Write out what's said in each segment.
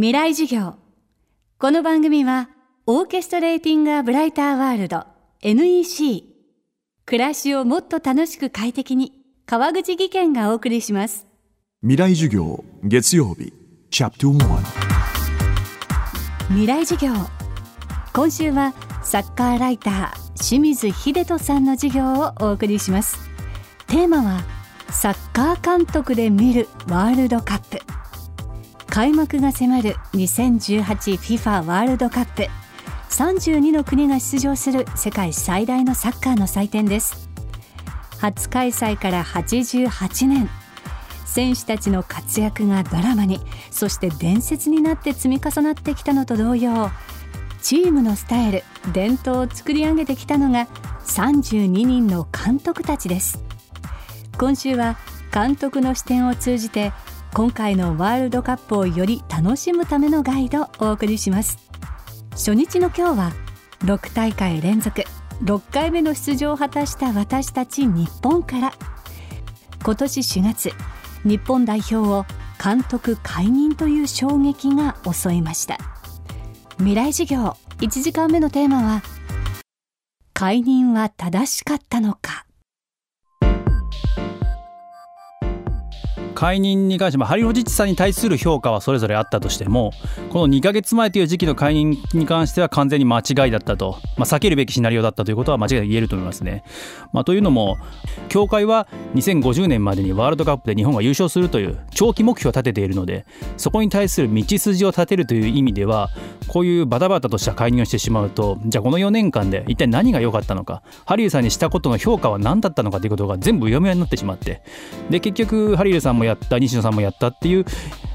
未来授業。この番組はオーケストレーティング・ア・ブライター・ワールド NEC 暮らしをもっと楽しく快適に川口義賢がお送りします。未来授業月曜日チャプト1未来授業。今週はサッカーライター清水秀人さんの授業をお送りします。テーマはサッカー監督で見るワールドカップ開幕が迫る 2018FIFA ワールドカップ。32の国が出場する世界最大のサッカーの祭典です。初開催から88年。選手たちの活躍がドラマにそして伝説になって積み重なってきたのと同様チームのスタイル伝統を作り上げてきたのが32人の監督たちです。今週は監督の視点を通じて今回のワールドカップをより楽しむためのガイドをお送りします。初日の今日は6大会連続6回目の出場を果たした私たち日本から。今年4月日本代表を監督解任という衝撃が襲いました。未来授業1時間目のテーマは解任は正しかったのか。解任に関して、まあ、ハリロジッチさんに対する評価はそれぞれあったとしてもこの2か月前という時期の解任に関しては完全に間違いだったと、まあ、避けるべきシナリオだったということは間違いなく言えると思いますね。まあ、というのも協会は2050年までにワールドカップで日本が優勝するという長期目標を立てているのでそこに対する道筋を立てるという意味ではこういうバタバタとした解任をしてしまうとじゃあこの4年間で一体何が良かったのかハリルさんにしたことの評価は何だったのかということが全部うやむやになってしまってで結局ハリルさんもやった西野さんもやったっていう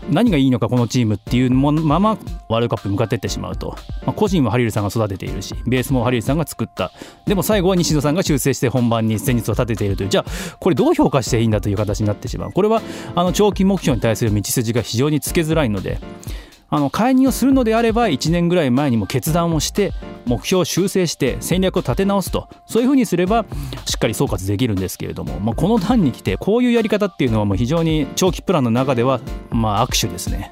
何がいいのかこのチームっていうままワールドカップに向かっていってしまうと、まあ、個人はハリルさんが育てているしベースもハリルさんが作った。でも最後は西野さんが修正して本番に戦術を立てているという。じゃあこれどう評価していいんだという形になってしまう。これはあの長期目標に対する道筋が非常につけづらいのであの介入をするのであれば1年ぐらい前にも決断をして目標を修正して戦略を立て直すとそういうふうにすればしっかり総括できるんですけれども、まあ、この段に来てこういうやり方っていうのはもう非常に長期プランの中ではまあ握手ですね。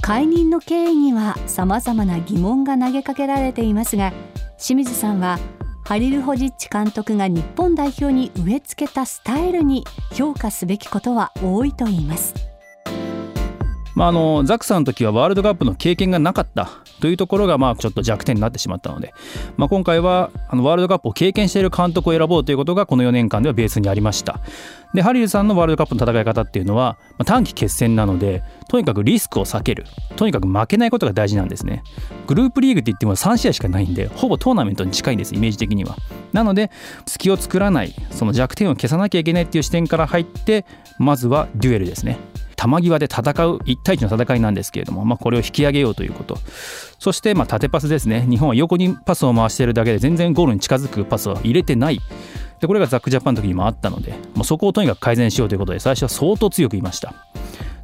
解任の経緯にはさまざまな疑問が投げかけられていますが清水さんはハリル・ホジッチ監督が日本代表に植え付けたスタイルに評価すべきことは多いといいます。まあ、あのザックさんの時はワールドカップの経験がなかったというところがまあちょっと弱点になってしまったので、まあ、今回はあのワールドカップを経験している監督を選ぼうということがこの4年間ではベースにありました。でハリルさんのワールドカップの戦い方っていうのは、まあ、短期決戦なのでとにかくリスクを避ける。とにかく負けないことが大事なんですね。グループリーグって言っても3試合しかないんでほぼトーナメントに近いんですイメージ的には。なので隙を作らないその弱点を消さなきゃいけないっていう視点から入ってまずはデュエルですね。球際で戦う1対1の戦いなんですけれども、まあ、これを引き上げようということ。そしてまあ縦パスですね。日本は横にパスを回しているだけで全然ゴールに近づくパスを入れてない。でこれがザックジャパンの時にもあったのでまあそこをとにかく改善しようということで最初は相当強く言いました。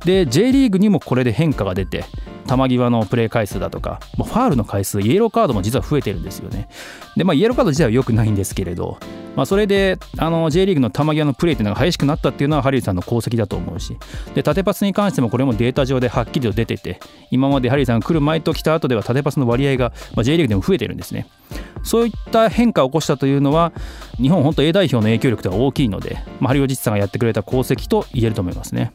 で J リーグにもこれで変化が出て球際のプレー回数だとかファールの回数イエローカードも実は増えてるんですよね。でまあイエローカード自体は良くないんですけれどまあ、それであの J リーグの球際のプレーというのが激しくなったっていうのはハリーさんの功績だと思うしで縦パスに関してもこれもデータ上ではっきりと出てて今までハリーさんが来る前と来た後では縦パスの割合が、まあ、J リーグでも増えてるんですね。そういった変化を起こしたというのは日本本当 A 代表の影響力とは大きいので、まあ、ハリオジッチさんがやってくれた功績と言えると思いますね。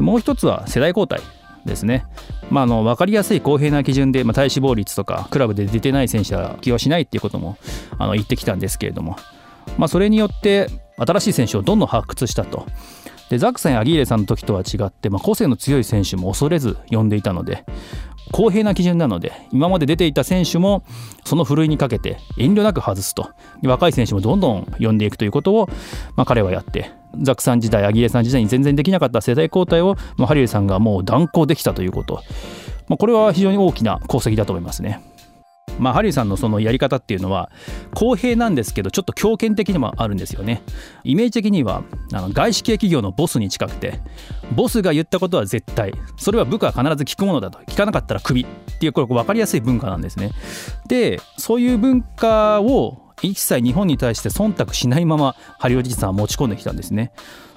もう一つは世代交代。ですね。まあ、あの分かりやすい公平な基準で、まあ、体脂肪率とかクラブで出てない選手は起用しないっていうこともあの言ってきたんですけれども、まあ、それによって新しい選手をどんどん発掘したと。でザクさんやアギーレさんの時とは違って、まあ、個性の強い選手も恐れず呼んでいたので公平な基準なので今まで出ていた選手もそのふるいにかけて遠慮なく外すと若い選手もどんどん呼んでいくということを、まあ、彼はやってザクさん時代アギーレさん時代に全然できなかった世代交代を、まあ、ハリルさんがもう断行できたということ、まあ、これは非常に大きな功績だと思いますね。まあ、ハリーさんのそのやり方っていうのは公平なんですけどちょっと強権的にもあるんですよね。イメージ的にはあの外資系企業のボスに近くてボスが言ったことは絶対それは部下は必ず聞くものだと。聞かなかったらクビっていうこれ分かりやすい文化なんですね。でそういう文化を一切日本に対して忖度しないままハリオジさんは持ち込んできたんですね。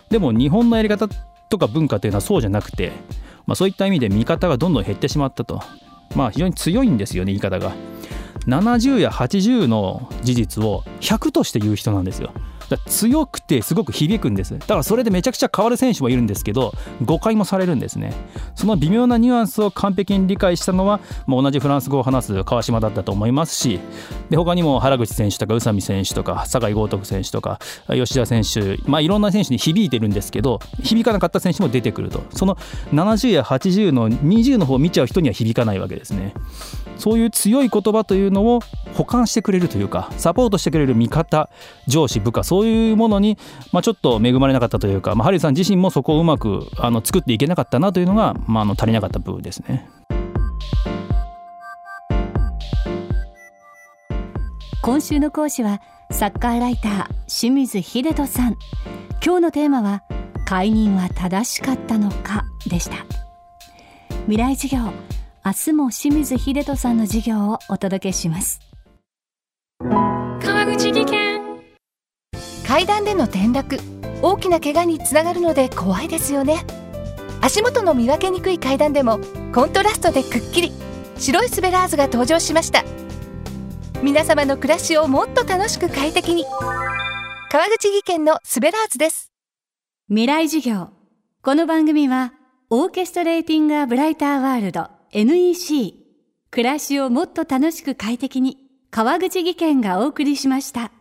でも日本のやり方とか文化っていうのはそうじゃなくてまあ、そういった意味で味方がどんどん減ってしまったと、まあ、非常に強いんですよね言い方が。70や80の事実を100として言う人なんですよ。強くてすごく響くんです。だからそれでめちゃくちゃ変わる選手もいるんですけど誤解もされるんですね。その微妙なニュアンスを完璧に理解したのは、まあ、同じフランス語を話す川島だったと思いますしで他にも原口選手とか宇佐美選手とか酒井豪徳選手とか吉田選手、まあ、いろんな選手に響いてるんですけど響かなかった選手も出てくると。その70や80の20の方を見ちゃう人には響かないわけですね。そういう強い言葉というのを補完してくれるというかサポートしてくれる味方上司部下そういうものに、まあ、ちょっと恵まれなかったというか、まあ、ハリーさん自身もそこをうまくあの作っていけなかったなというのが、まあ、あの足りなかった部分ですね。今週の講師はサッカーライター清水秀人さん今日のテーマは解任は正しかったのかでした未来授業明日も清水秀人さんの授業をお届けします。川口技研。階段での転落。大きな怪我につながるので怖いですよね。足元の見分けにくい階段でもコントラストでくっきり。白いスベラーズが登場しました。皆様の暮らしをもっと楽しく快適に。川口技研のスベラーズです。未来授業。この番組はオーケストレーティングアブライターワールド NEC 暮らしをもっと楽しく快適に川口技研がお送りしました。